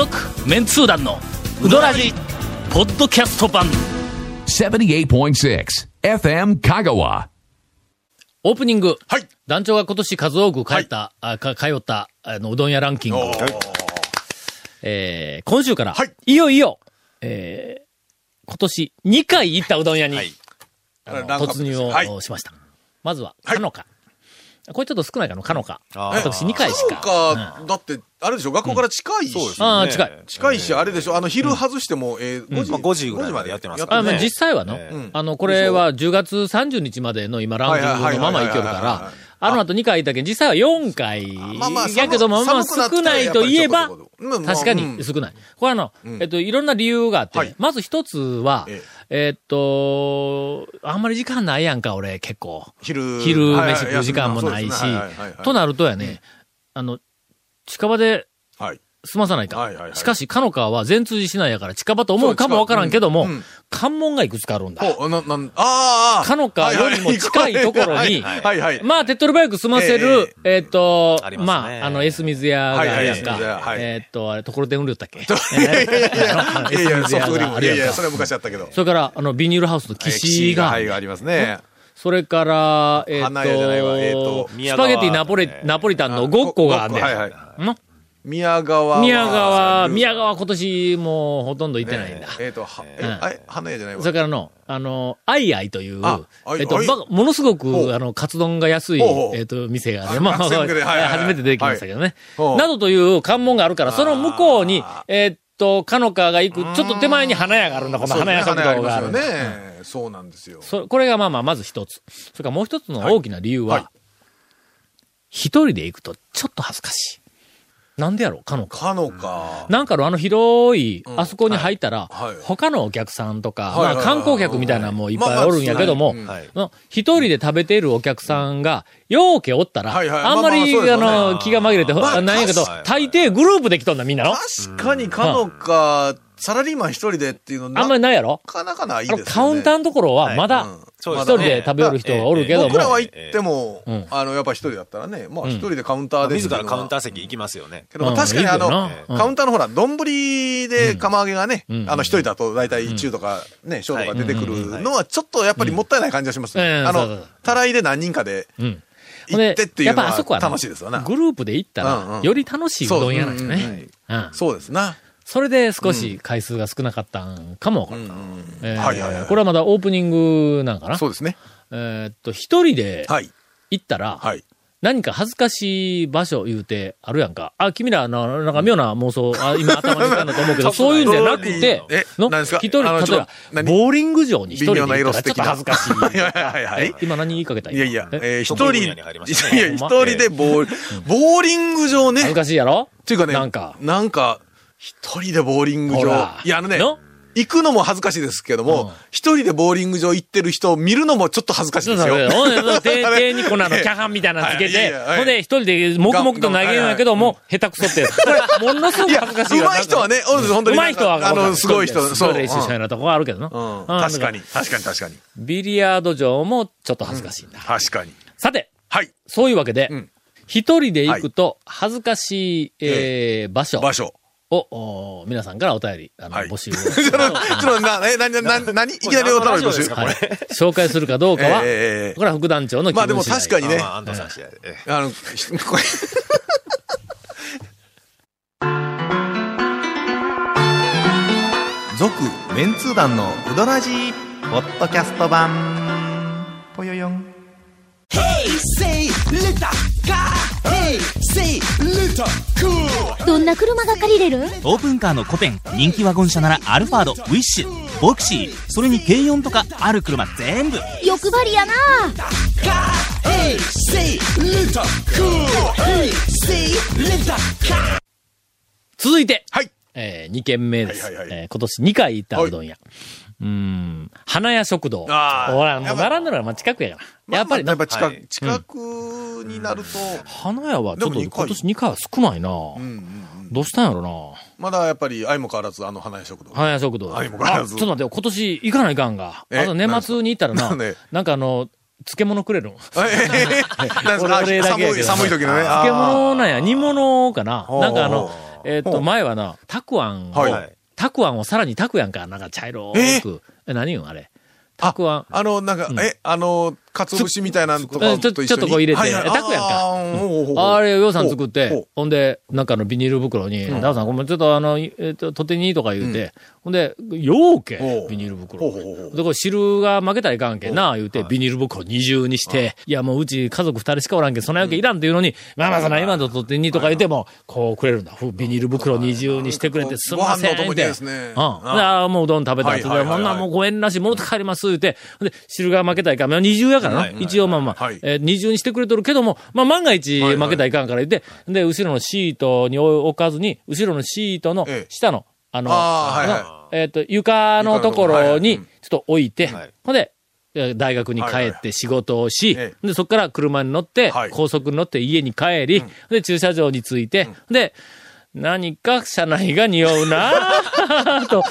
続メンツー団のウドラジポッドキャスト版。78.6 FM Kagawa. オープニング、はい。団長が今年数多く帰った、あか通ったあのうどん屋ランキング、えー今週から、はい。いよいよ、えー今年2回行ったうどん屋に、はい。あのランクアップ突入を、はい。しました。まずは、はい。かのか。これちょっと少ないかな、かのか。私2回しそうか。か、だって、あれでしょ、学校から近いし。そうですああ、近い。近いし、あれでしょ、あの、昼外しても、えー、5時、まあ5時ぐらいまでやってますあまあね実際はの、ええあの、これは10月30日までの今ランキングのままいけるからあの後2回いたけど、実際は4回。まあまあやけども、まあ寒くなったら少ないと言えば確かうん。に少ない。これあの、えっと、いろんな理由があって、はい。まず一つは、ええ。っと、あんまり時間ないやんか、俺、結構。昼、昼飯食う時間もないし。となるとやね、あの、近場ではい。済まさないか。はいはいはいしかし、かの川は全通じしないやから近場と思うかもわからんけども、うんうん関門がいくつかあるんだ。ほう、な、なん、ああ、かのかよりも近いところにはいはいはい。まあ、手っ取り早く済ませる、えっとあり、ますまねあ、あの、エス水屋があるやんはいはいエス水屋かは。いえっと、あれ、ところてん売りよったっけ？いやいやいや いやいやソフトクリーム。いやいや、それは昔あったけど。それから、あの、ビニールハウスの岸が、はい、がありますね。それから、えっ花屋じゃないわ。えっとと、スパゲティナポリ、ナポリタンの5個があんねんはいはい。の宮川は。宮川、宮川川今年もうほとんど行ってないんだ。えっと、は、え、うん。あれ花屋じゃないわ。それからの、あの、アイアイというえっと、アイ？ばものすごほく、う。あの、カツ丼が安いえっと、店がね、あまあ、初めて出てきましたけどね。などという関門があるから、その向こうに、えっと、かのかが行く、ちょっと手前に花屋があるんだ、この花屋食堂がある。そうなんですよ。そこれがまあまあ、まず一つ。それからもう一つの大きな理由は、一人で行くとちょっと恥ずかしい。なんでやろう、かのか。かのか。なんかのあの広い、うん。あそこに入ったら、他のお客さんとか、まあ観光客みたいなのもいっぱいおるんやけども、一人で食べているお客さんが、ようけおったら、あんまり、まあの、気が紛れて、まあなんやけど、大抵グループで来とんだ、みんなの。確かにかのか、サラリーマン一人でっていうのあんまりないやろ？なかなかないですよね。カウンターのところは、まだ、一ですね人で食べよる人がおるけども僕、らは行ってもうん、あの、やっぱ一人だったらね、まあうん一人でカウンターで。自らカウンターー。席行きますよね。けど確かにあのカウンターのほら、丼で釜揚げがねうん、あの一人だと大体中とかね、小とか出てくるのはちょっとやっぱりもったいない感じがしますね。うんあのたらいで何人かでうん。行ってっていうのはやっぱあそこはね楽しいですわな。グループで行ったら、より楽しいうどん屋なんですそううんね。うん。そうですな。それで少し回数が少なかったんかもわからん。えーはいこれはまだオープニングなんかな？そうですね。えーっと、一人ではい。行ったら、はい。何か恥ずかしい場所言うてあるやんか。あ、君ら、のなんか妙な妄想、あ今頭に浮かんだと思うけど、そういうんじゃなくてえ、の何ですか？一人、例えば、何？ボーリング場に一人で行ったらちょっと恥ずかしい。はいはい今何言いかけた？いやいや、ええー、一人、人でボール、ボーリング場ね。恥ずかしいやろ？っていうかね、なんか、なんか、一人でボーリング場。いや、あのね、の？行くのも恥ずかしいですけどうんも、一人でボーリング場行ってる人を見るのもちょっと恥ずかしいですよ。手、手にこのあの、キャハンみたいなのつけてほんで一人で黙々と投げるんやけども、下手くそって。これ、ものすごく恥ずかしいわ上手い人はね、おるんです本当に。上手い人は、あの、すごい人、そ。そうう。練習したようなとこがあるけどな。確かに、確かに、確かに。ビリヤード場もちょっと恥ずかしいんだ。確かに。さて、はい。そういうわけでうん、一人で行くと恥ずかしい、えー場所場所。を、お皆さんからお便り、あの、はい募集を。ちょっと、ちょっと、な、え、な、な、な、なにいきなりお便り募集？はい。紹介するかどうかは、ええええこれは副団長の気まあでも確かにねまあ、安藤さん次第で。ええあの、ひこれ続メンツー団のウドラジーポッドキャスト版ぽよよん Say. Hey, say little cool. どんな車が借りれる？オープンカーのコペン人気ワゴン車ならアルファードウィッシュボクシーそれに軽4とかある車全部欲張りやな.続いて、はい。えー、2軒目です。はいはいはいえー今年2回行ったうどん屋。うーん、花屋食堂。あー。ほら、もう並んでるのはまあ近くやから。やっぱりな。やっぱ近く、はい。近くになると、花屋はちょっと今年2回。は少ないな、うんうんうん。どうしたんやろな。まだやっぱり相も変わらずあの花屋食堂。花屋食堂。はいもう変わらず。あちょっと待ってよ、今年行かないかんが。え？あと年末に行ったらな、なんで？なんかあの、漬物くれるん？え？え？なんですか？俺俺だけやけど寒い、寒い時のね。漬物なんや、煮物かな。なんかあのほ、えっと、前はな、たくあんをはい、たくあんをさらにたくやんか、なんか茶色く。え、何言うんあれ。たくあん。あの、なんか、え、あの、かつお節みたいなのとかえちょっとこう入れて。はいはい。えたこやんか。あれ、ようさん作っほてう、ほんで、なんかのビニール袋に、ダオさん、ごめん、ちょっとあの、えっと、とてにとか言うて、ほんで、ようけほ、う。ビニール袋。ほうほうほうほう。で、これ汁が負けたらいかんけんな、言うて、ビニール袋二重にして、い。や、もううち家族二人しかおらんけん、そんなわけいらんっていうのに、まあまあ、そんな今のとてにとか言っても、こうくれるんだ。ふビニール袋二重にしてくれて、すんません。って。ですね。うん。ああ、もううどん食べたら、はいはいはいはい。そんなもうご縁なし、戻って帰ります、言うて、で、汁が負けたらいかん。まあ二重やからな。一応まあまあはい、えー二重にしてくれとるけども、まあ万が一はい負けたらいかんから言って、で、後ろのシートに置かずに、後ろのシートのええ。下の、あの、えっと、床のところに、ちょっと置いてはい、ほんで、えー大学に帰って仕事をしえ、で、そこから車に乗ってはい、高速に乗って家に帰り、で、駐車場に着いて、で、何か車内が匂うなぁと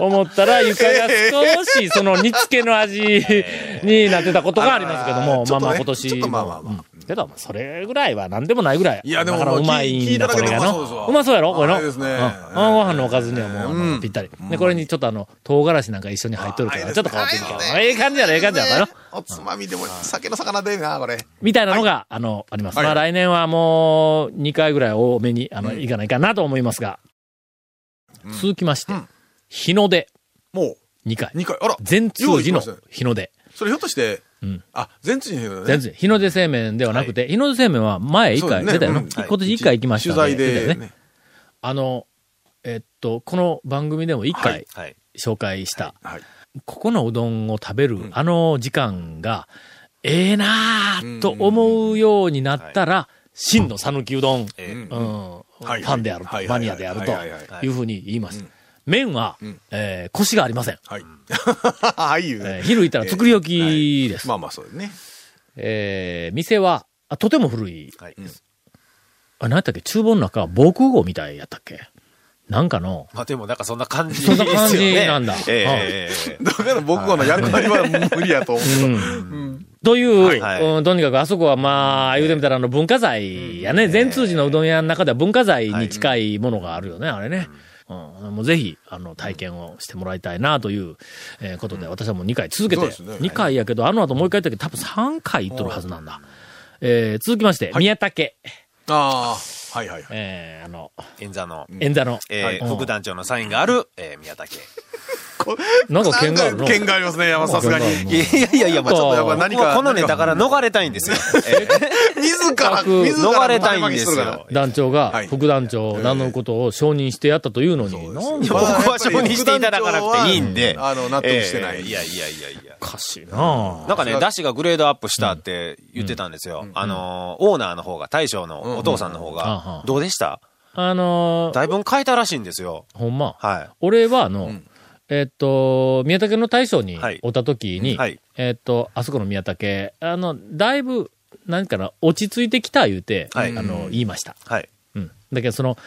思ったら床が少しその煮付けの味 になってたことがありますけども、まあまあ今年まあまあまあ。うんけど、それぐらいは何でもないぐらい。いやでもうまいんだ、これが。の。うまそうやろ？これの？ですね。ご飯のおかずにはもうぴったり。で、これにちょっとあの、唐辛子なんか一緒に入っとるから、ちょっと変わってるけど。ええ感じやろ、ええ感じやろ？おつまみでも、酒の魚でな、これ。みたいなのが、あの、あります。はい。まあ来年はもう、2回ぐらい多めに、あの、いかないかなと思いますが、続きまして、日の出、も2回。う、。2回。あら。全通寺の日の出。それひょっとして、うん。あ、全通寺のね。全通寺。日の出製麺ではなくて、日の出製麺は前1回。出たよ今年1回行きました取材。でね。あの、えっと、この番組でも1は回はい。紹介した、はい。ここのうどんを食べる、あの時間が、ええなぁと思うようになったら、真の讃岐うどん、えうん、はい。ファンであると、はい。マニアであるとい。うふうに言います。麺は、えー、腰がありません。はい。ああいうえーね。昼行ったら作り置きです。まあまあ、そうですね。えー、店は、あとても古い。はい。あ、何やったっけ？厨房の中は防空壕みたいやったっけ？なんかの、まあでもなんかそんな感じそんな感じなんだええええだから僕はやるなりは無理やと思う。という、はいはいうん、とにかくあそこはまあ、言うてみたらあの文化財やね。全通寺のうどん屋の中では文化財に近いものがあるよね、あれね。うん、もうぜひ、あの、体験をしてもらいたいなという、えーことで、私はもう2回続けて、そうですね。2回やけど、あの後もう1回やったけど、多分3回行っとるはずなんだ。えー続きまして、宮武、ああ、はいはいはい。えーあの、演座の、演座の、えーうん。副団長のサインがある、えー宮武。なんか剣があるの剣がありますね、やっぱさすがに。いやいやいや、まあちょっとやっぱ何か。このネタから逃れたいんですよ。えー自ら、自ら逃れたいんですよ。団長がはい副団長を名乗ることを承認してやったというのに、僕は承認していただかなくていいんで。あの納得してないえーいやいやいやいや。おかしいななんかね、ダッシュがグレードアップしたって言ってたんですよ。あのー、オーナーの方が、大将のお父さんの方うんうんが、どうでした？あのーだいぶ変えたらしいんですよ。ほんま。は俺は、あの、えっと、宮武の大将にはいおった時に、はいえっと、あそこの宮武、あの、だいぶ、何かな、落ち着いてきた言うて、はいあの、言いました。い。はい。うん。だけど、その、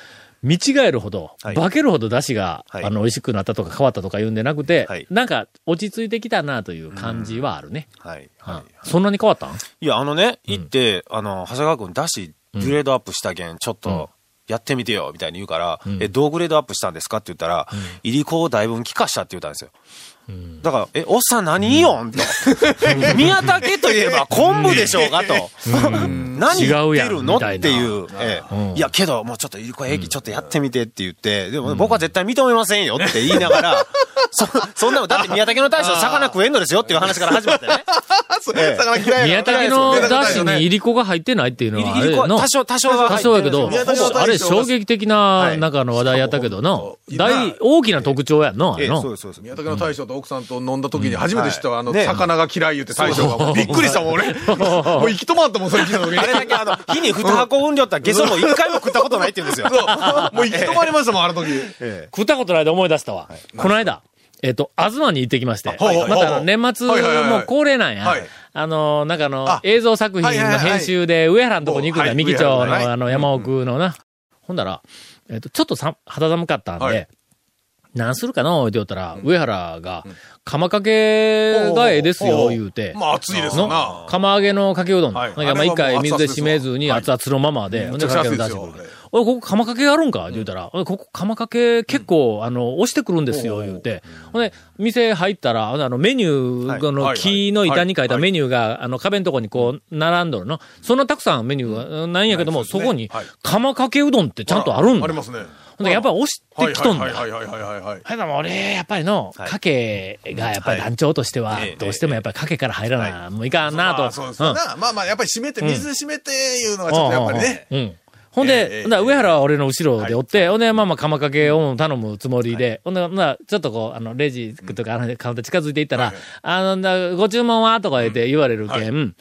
見違えるほど、はい化けるほど出汁が、はいあの、美味しくなったとか変わったとか言うんでなくて、はいなんか、落ち着いてきたなという感じはあるね。はい。うんはい。そんなに変わったん？いや、あのね、行って、あの、長谷川君、ダッシュグレードアップしたけん、ちょっと、やってみてよ、みたいに言うから、んえ、どうグレードアップしたんですかって言ったら、いりこをだいぶ聞かしたって言ったんですよ。だから、え、おっさん何言いよんと。宮武といえば昆布でしょうがと。何言ってるのっていう。ええいや、けど、もうちょっといりこ駅ちょっとやってみてって言って、でも僕は絶対認めませんよって言いながら、そ、そんなの、だって宮武の大将魚食えんのですよっていう話から始まってね。ええ。魚嫌い宮やから武の。嫌いです出汁にいりこが入ってないっていうのは、多、少、多少は多少やけど、あれ衝撃的な、はいなんかあの話題やったけどの、そう。大、大きな特徴やんの、あの。そうです、そうです。宮武の大将と奥さんと飲んだ時に初めて知ったわあの、ね。魚が嫌い言って大将がびっくりしたもん、俺。もう行き止まったもん、それ聞いた時に。あれだけあの、日に2箱分量ったらゲソも1回も食ったことないって言うんですよ。そう。もう行き止まりましたもん、あの時。食ったことないで思い出したわ。この間、えっと、東に行ってきまして、また年末もう恒例なんや。はい。あの、なんかあのあ、映像作品の編集で上原のとこに行くんだ、はい三木町のあの山奥のな。ほんだら、えっと、ちょっとさ肌寒かったんはで、何するかのって言ったら、上原が、釜かけがええですよ、言うて。まあ、暑いですよなの。釜揚げのかけうどん。はいなんかまあ一回水で締めずにはい熱々のままで、ほんでかけうどん出してくる。おい、ここ釜かけあるんか？って言うたら、おいここ釜かけ結構、あの、押してくるんですよ、言うて。ほんで、店入ったら、あの、メニュー、あの、木の板に書いたメニューが、あの、壁のとこにこう、並んどるの。そんなたくさんメニューがないんやけども、そこに、釜かけうどんってちゃんとあるんだ。ありますね。ほんでやっぱり押してきとんだ。はいはいはいはいはいはい。はい、でも俺、やっぱりの、かけがやっぱり団長としてははい、どうしてもやっぱりかけから入らな、もういかんなと。まあそうですよな。まあまあ、やっぱり閉めて、水で閉めていうのがちょっとやっぱりね。うん。ほんで、え上原は俺の後ろでおって、ほんで、まあまあ、釜かけを頼むつもりで、ほんで、ほんならちょっとこう、あの、レジとか、あのカウンター近づいていったら、あのな、ご注文はとか言って言われるけん、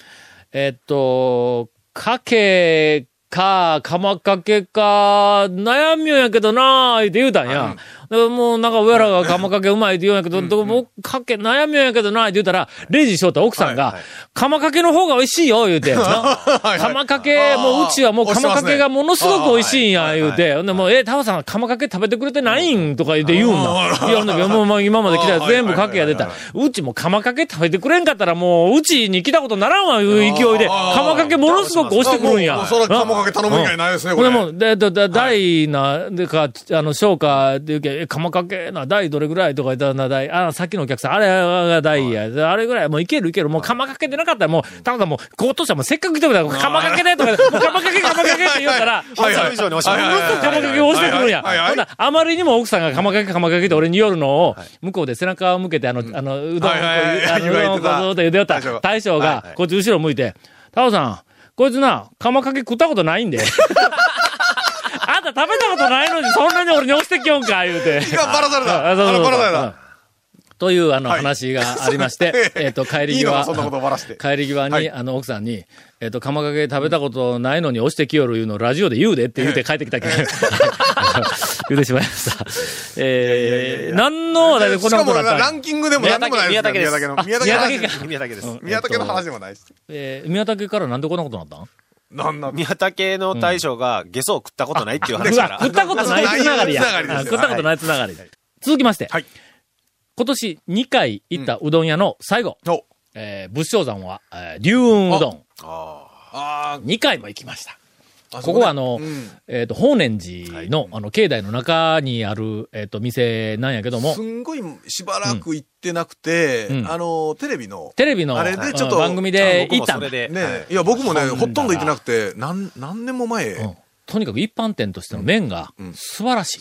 えっと、かけか、釜かけか、悩みよんやけどなーって言うたんや。でもうなんか上原が釜かけうまいって言うんやけど、どうもかけ悩みやけどなーって言うたら、レジしよった奥さんが、釜かけの方が美味しいよ、言うて。な釜かけ、もううちはもう釜かけがものすごく美味しいんや、言うて。ほんでもう、え、タオさん釜かけ食べてくれてないんとか言って言うんだ。いや、ほんでもうもう今まで来たやつ全部かけや出た。うちも釜かけ食べてくれんかったらもう、うちに来たことならんわ、いう勢いで、釜かけものすごく押してくるんや。もうそれは釜かけ頼む以外ないですね、これ。もう、で、で、で、大な、でか、あの、商家っていうけ、え、釜かけな、大どれぐらいとか言ったらな、大、あ、さっきのお客さん、あれが大や、であれぐらい、もういけるいける、もう釜かけでなかったらもう、ただもう、こうとしたらもうせっかく来てくれたから、釜かけでとか、もう釜かけ、釜かけって言うたら、はいものすごく釜かけを押してくるんや。はいはいはい。ほんならあまりにも奥さんが釜かけ、釜かけって俺に言るのを、向こうで背中を向けて、あの、あの、うどんをあの、うどんをこうずっと茹でよった大将が、こっち後ろ向いて、タオさん、こいつな、釜かけ食ったことないんで。たことないのに、そんなに俺に押してきよんか、言うて。がバラされた。あそうそうバラされうんた。という、あの、はい話がありまして、えっと、帰り際。帰り際に、はいあの、奥さんに、えっ、と、釜かけ食べたことないのに押してきよるいうのをラジオで言うでって言うて帰ってきたけど、言うてしまいました。えー、何の話題でこんしかもなことになったランキングでも何でもない宮武です宮武の。話です。宮武の話でもないし。えー、宮武からなんでこんなことになったん？なんなん？宮武の大将がゲソを食ったことないっていうう話かわ、ら。食ったことないつながりや。食ったことないつながり。続きまして、はい今年2回行ったうどん屋の最後、おえー、仏性山は、えー、龍雲うどん。あ2回も行きました。あ。ここはあの、うん。えっ、と、法然寺の、あの、境内の中にある、えっ、と、店なんやけども。す、んごいしばらく行ってなくて、うん。あの、テレビの、テレビの、あれでちょっとうん番組で行ったんだ。ね、いや、僕もね、はいほとんど行ってなくて、何、何年も前、うん。とにかく一般店としての麺がうん。素晴らしい。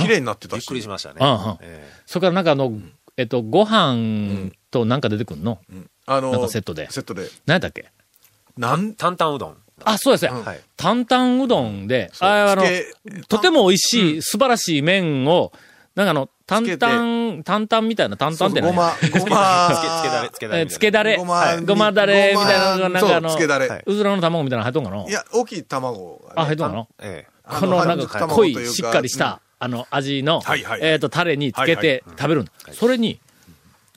綺麗になってたし。びっくりしましたね。うんうん。えそれからなんかあの、えっ、と、ご飯となんか出てくんの、うん。あの、なんかセットで。セットで。何やったっけ？なん？え、担々うどん。あ、そうですね。うん。はい。担々うどんで、ああのとても美味しい、素晴らしい麺を、なんかあの、担々、担々みたいな担々ってごま、ごま、つけ、つけだれ、つけだれ。えーつけだれ、ごまだれみたいなのが、なんかあの、そうつけだれ。はい。うずらの卵みたいなの入っとんかな。いや、大きい卵がね、あ、入っとんかな。ええ。あこのなんか濃い、しっかりした、あの、味の、えっと、タレにつけて食べるんだ。それに、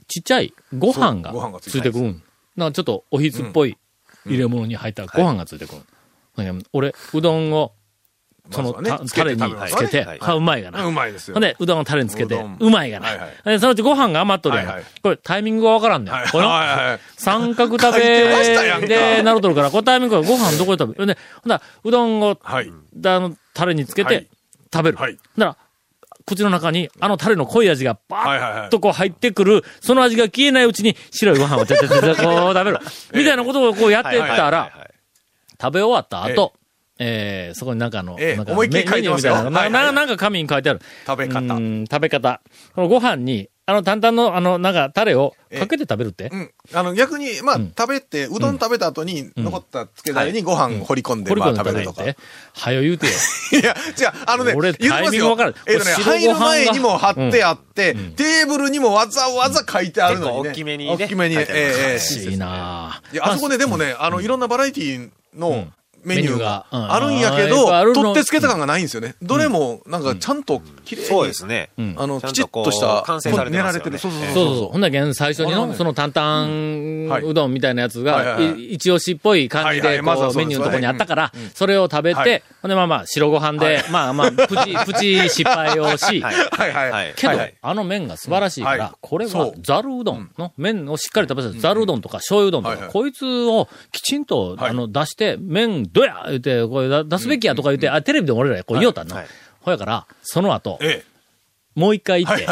ちっちゃいご飯がついてくる。ん。なんかちょっとおひつっぽい入れ物に入ったご飯がついてくる。ね俺、うどんを、その、タレにつけて、はうまいがな。うまいですよ。で、うどんをタレにつけてうまいがな。そのうちご飯が余っとるやん。これ、タイミングがわからんねん。はいこの、三角食べかでなるとるから、これタイミングがご飯どこで食べる？で、ほんならうどんを、はい。あの、タレにつけてはい食べる。はいだから、口の中にあのタレの濃い味がバはいはいはい。ーッとこう入ってくる、その味が消えないうちに白いご飯をちゃちゃちゃちゃ こう食べる。みたいなことをこうやってったら、食べ終わった後、えーそこになんかあの、ええ。なんかメニューみたいな、ななんか紙に書いてある。食べ方。うん食べ方。このご飯に、あの、担々の、あの、なんか、タレをかけて食べるって？うん。あの、逆に、まあ、うん。食べて、うどん食べた後に、残ったつけだれにご飯掘り込んで、まあ掘り込んで食べるとか。はよ言うてよ。いや、違う、あのね、俺言ってますタイミングわからんえっとね、入るご飯が前にも貼ってあって、テーブルにもわざわざ書いてあるのに大きめにね。大きめに、ええええいなぁ。いや、あそこででもね、あの、いろんなバラエティのメニューが。あるんやけど、の。取ってつけた感がないんですよね。どれも、なんか、ちゃんと綺麗に。そうですね。ん。あの、きちっとした、完成されてますよね。練られてる。そうそうそうそう。そうそう。ほんなら現最初にの、その担々麺うどんみたいなやつが、一押しっぽい感じで、まずメニューのとこにあったから、それを食べて、はい。ほんでまあまあ、白ご飯で、まあまあ、プチ、プチ失敗をし、はい。はいけど、あの麺が素晴らしいから、はい。これはそう。ざるうどんの麺をしっかり食べさせて、ざるうどんとか醤油うどんとか、こいつをきちんと、はい。あの出して、麺どや？言うて、これだ出すべきやとか言って、あ、テレビで俺らこう言おうたんの。はいほやから、その後、えもう一回え。行って、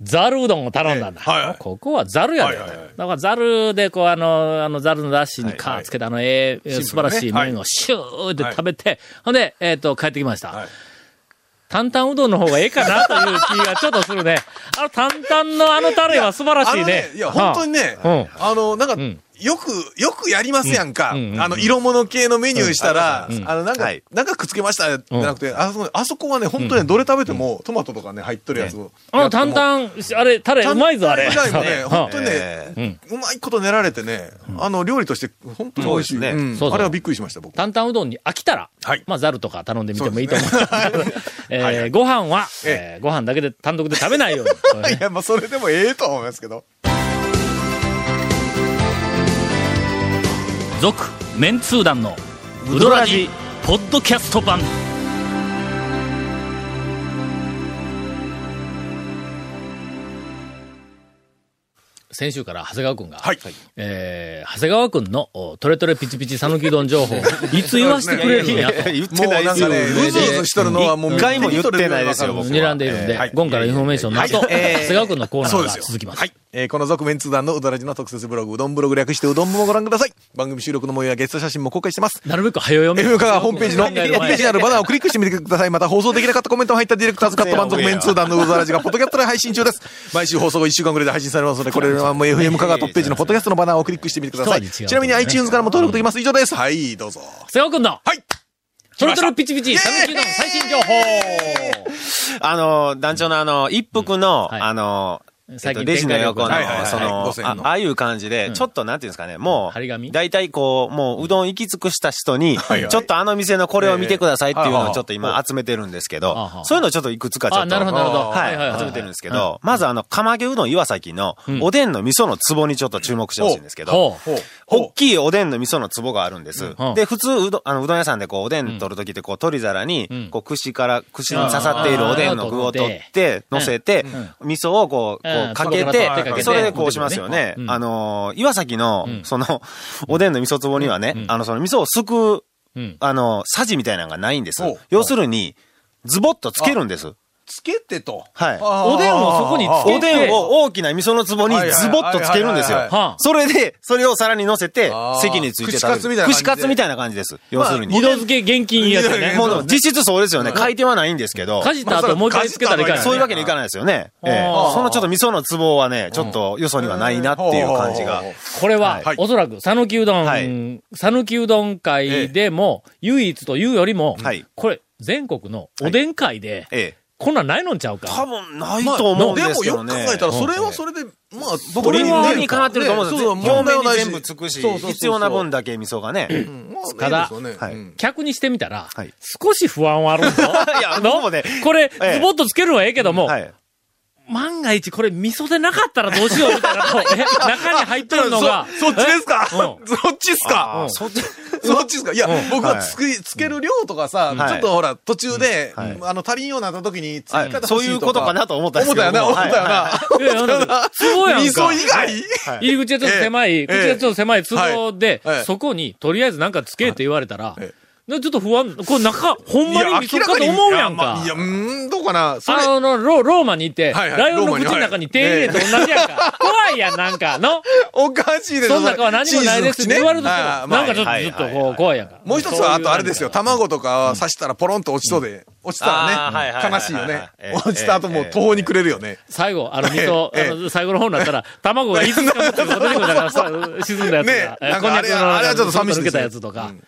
ざるう？どんを頼んだんだ。ここはざるやで。だからざるで、こう、あの、あの、ざるのだしにはいはいかつけたあの、ええ、素晴らしい麺をシューって食べて、ほんで、えっ、と、帰ってきました。はい担々うどんの方がええかなという気がちょっとするね。あの担々のあのタレは素晴らしいね。いや、本当にね、うんあの、なんか、んよく、よくやりますやんか。うんうんあの、色物系のメニューしたら、うん。あの、なんか、はい。なんかくっつけましたじゃなくて、あそこ、あそこはね、本当にねどれ食べても、トマトとかね、入っとるやつを。あの担々、あれ、タレうまいぞ、あれ。担々以外もね、う。ん本当にえね、うまいこと練られてね、あの、料理として、本当に美味しい。ね。あれはびっくりしました、僕。担々うどんに飽きたら、はい。まあ、ざるとか頼んでみてもいいと思い はい。ご飯は、ご飯だけで単独で食べないように。いや、まあ、それでもええと思いますけど。続、メンツー団の、ウドラジ、ポッドキャスト版。先週から長谷川くんが、はいえー長谷川くんのおトレトレピチピチ讃岐うどん情報を いつ言わしてくれるんやと。言っもてないですよ。うなんかね、うずうずしとるのはもう、一回も言ってないですよ睨んでいるんで、えーはいゴンからインフォメーションの後、長谷川くんのコーナーが続きます。はい。えーこの続メンツー団のうどらじの特設ブログ、うどんブログ略してうどん部もご覧ください。番組収録の模様やゲスト写真も公開してます。なるべく早読め。FM 香川ホームページの、ホームページにあるバナーをクリックしてみてください。また放送できなかったコメントも入ったディレクターズカット版続メンツー団のうどらじがポッドキャストで配信中です。毎週放送後1週間ぐらいで配信されますので、これはもう FM 香川トップページのポッドキャストのバナーをクリックしてみてください。ねちなみに iTunes からも登録できます。以上です。はい、どうぞ。瀬尾くんの、はい。トロトロピチピチ讃岐うどん最新情報あの、団長のあの、一服の、あのあの、えっと、最近レジの横のその、5000の。あああいう感じで、ちょっとなんていうんですかね、もう、大体こう、もう、うどん行き尽くした人に、ちょっとあの店のこれを見てくださいっていうのええをちょっと今集めてるんですけどそういうのをちょっといくつかちょっと。あなるほどなるほど。ははい集めてるんですけど、まずあの、釜揚げうどん岩崎の、おでんの味噌の壺にちょっと注目してほしいんですけど。大きいおでんの味噌の壺があるんです。うんで、普通、うどん、あの、うどん屋さんでこう、おでん取るときって、こう、取り皿に、ん。こう、串から、串に刺さっているおでんの具を取って、乗せて、味噌をこう、こうかけてそれでこうしますよね。う。ん。あのー、岩崎の、その、おでんの味噌壺にはね、あの、その味噌をすくう、うん。あの、さじみたいなのがないんです。要するに、ズボッとつけるんです。つけてと。はい。おでんをそこにつけておでんを大きな味噌の壺にズボッとつけるんですよ。それで、それを皿に乗せて席について食べる。串カツみたいな感じで串カツみたいな感じです。要するに。二度漬け現金いいやつね。もう実質そうですよね。回転はないんですけど。かじった後もう一回つけたらいかない。そういうわけにいかないですよね。ええそのちょっと味噌の壺はね、ちょっとよそにはないなっていう感じが。これは、はいおそらく、讃岐うどはいん、讃岐うどん会でも、唯一というよりもはい、これ、全国のおでん会で、ええ。こんなんないのんちゃうか？多分ないと思うんでもですけどね。よく考えたら、それはそれで、まあ、僕理ににかなってると思うんですよ。ねそうそう表面に全部つくし必要な分だけ味噌がね。まあただ客にしてみたら、はい少し不安はあるぞ。いやの？僕もねこれ、ええズボッとつけるのはええけども、はい。万が一これ味噌でなかったらどうしようみたいな。中に入ってるのが、そそっちですか？うそっちっすか？うん。そっち、そっちですか？いや、僕ははい。つく、つける量とかさ、はい。ちょっとほら、途中で、はい。あの、足りんようになった時に、追はい。加そういうことかなと思ったんですけど思ったよな、思ったよな。い。やいやなん味噌以外？入り口がちょっと狭い、ええ。口がちょっと狭い壺で、そこにとりあえずなんかつけって言われたら、ちょっと不安、これ中、ほんまに味噌かとに思うやんか。いやうーん、どうかな。それ、あの、ロローマに行って、はいはいライオンの口の中に手入れと同じやんか。怖いやん、なんか、の？おかしいですその中は何もないですって言われると、なんかちょっと、はいちょっとこう、怖いやんか。もう一つは、あとあれですよ、卵とか刺したらポロンと落ちそうで、落ちたあーはい悲しいよねええ。落ちた後もう途方に暮れるよね。最後、あの、味噌、ええあの、最後の方になったら、卵がいつかも出てくるからさ、沈んだやつねが。えなんかあれこんにゃくの、あれはちょっと寂しいけたやつとかうん。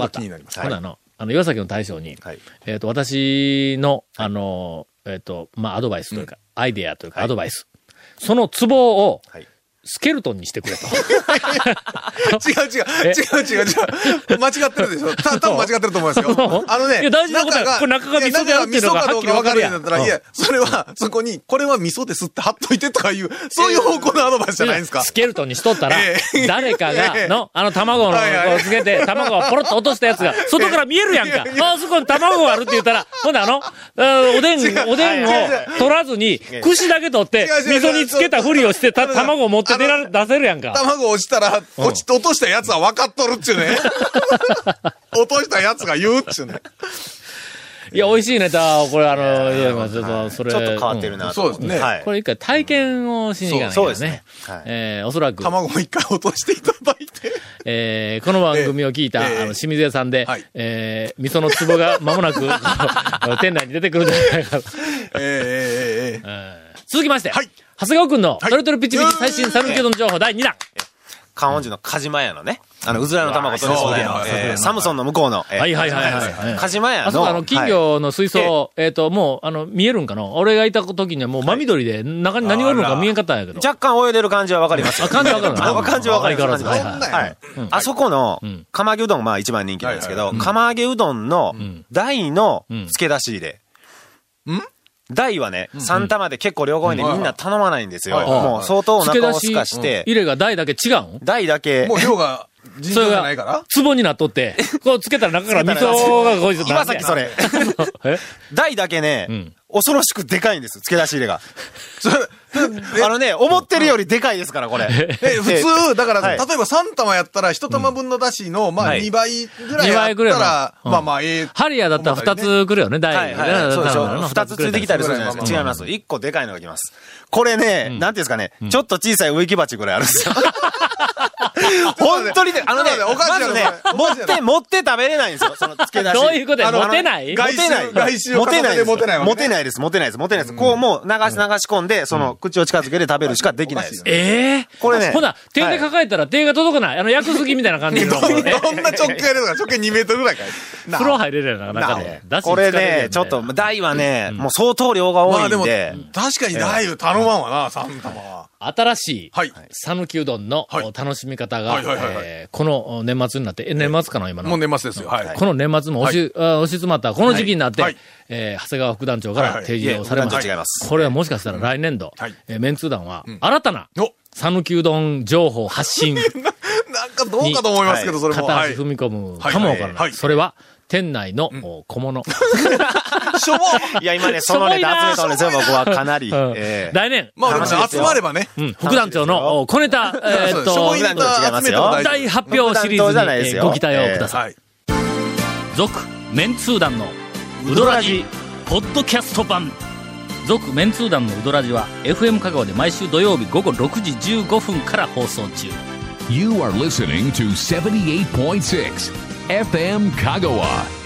ちょっと気になります。ほなの、あの、岩崎の大将に、はいえっ、と、私の、あの、えっ、と、まあ、アドバイスというか、アイデアというか、アドバイス。そのツボを、はい。スケルトンにしてくれと。違う違う、え？違う違う違う。間違ってるでしょ。た多分間違ってると思いますよ。あのね、いや大事なことはこれ中が味噌であるっていうのが中が味噌かどうか分かるんだったら、はっきりいや、それは、そこに、これは味噌ですって貼っといてとかいう、そういう方向のアドバイスじゃないですか？スケルトンにしとったらええ、誰かえが、えの、あの卵の、こうつけて、卵をポロッと落としたやつが、外から見えるやんか。あそこに卵があるって言ったら、ほんであの、あおでん、おでんを取らずに、串だけ取って、味噌につけたふりをして、卵を持って出られ出せるやんか。卵落ちたら、落ち、落としたやつは分かっとるっちゅうね。落としたやつが言うっちゅうね。いや、美味しいネタを、これあの、いや、まあちょっと、それ。ちょっと変わってるなと。そうですねはい。これ一回体験をしに行かないとね。そうですねはいえーおそらく、卵も一回落としていただいて。えーこの番組を聞いた、ええあの、清水屋さんで、はいえー味噌の壺が間もなく、あの店内に出てくるんじゃないかと。えええええええー続きまして、はい長谷川くんの、はい。トリトルピチピチ最新讃岐うどん情報第2弾。観音寺のカジマ屋のね、あの、うずらの卵とそうだよ、えーサムソンの向こうの、えーはいはいはいはい。はいカジマ屋の、あそこあの、金はい。魚の水槽、えっ、と、もう、あの、見えるんかな？俺がいた時にはもう真緑で、中に何がおるのか見えんかったんやけど。若干泳いでる感じはわかります。あ感じわかるなあ 感じはわかります。はい。はい。あそこのん、釜揚げうどん、まあ一番人気なんですけど、ん釜揚げうどんのん。大のん漬け出し入れ。大はね、3玉で結構両方にみんな頼まないんですよ。はいもう相当お腹をすかし入て、れが台だけ違うん大だけ。もう、量がそれがゃないから、壺になっとって、こうつけたら中から味噌が。こいつ今さっきそれ。え？大だけね、ん。恐ろしくでかいんです、漬け出し入れが。あのね、思ってるよりでかいですから、これ。え、普通、だから、はい例えば3玉やったら、1玉分のだしの、まあはい2倍ぐらい二あ倍ぐらいのったら、うんまあまあ、ええ。ハリアだったら二つ来るよね、台。はいはい。そうでしょ。二つついてきたりするじゃないですか。違いまます。一個でかいのが来ます。これね、なんていうんですかね、ちょっと小さい植木鉢ぐらいあるんですよ。本当にね、あのねまずね持って、持って食べれないんですよ、その漬け出し。どういうことや持てない？外持てない。外周を持てないです。持てないわけね持てないです。持てないです。持てないです。こうもう流し流し込んで、その口を近づけて食べるしかできないです。ええこれねほな、手で抱えたら手が届かない？あの、薬すぎみたいな感じの。どんえどんな直径ですか直径2メートルぐらいかい。風呂入れるやな、中で。これね、ちょっと、大はね、もう相当量が多まあでもいんで、、確かに大を頼まんわな、3玉は。新しい、はい。讃岐うどんの楽しみ方が、はいはいはいはいえーこの年末になって、え、年末かな、今の？もう年末ですよ。はい。この年末も押し、あ押し詰まったこの時期になって、はいえー長谷川副団長から提示をされました。違いますこれはもしかしたら来年度、はいえーメンツー団は、新たな、お讃岐うどん情報発信に なんかどうかと思いますけど、それも。はい片足。踏み込むかもわからない。はいそれは、店内の、お小物。しょぼ いや、今ね、そのネタ集めたんですよ、僕はかなり。うんええ来年、まあ集まればね。うん、副団長のお小ネタ、えーっと大発表シリーズにご期待をください。はい。続、メンツー団のウドラジ、ポッドキャスト版。続、メンツー団のウドラジは、FM 香川で毎週土曜日午後6時15分から放送中。You are listening to 78.6 FM Kagawa.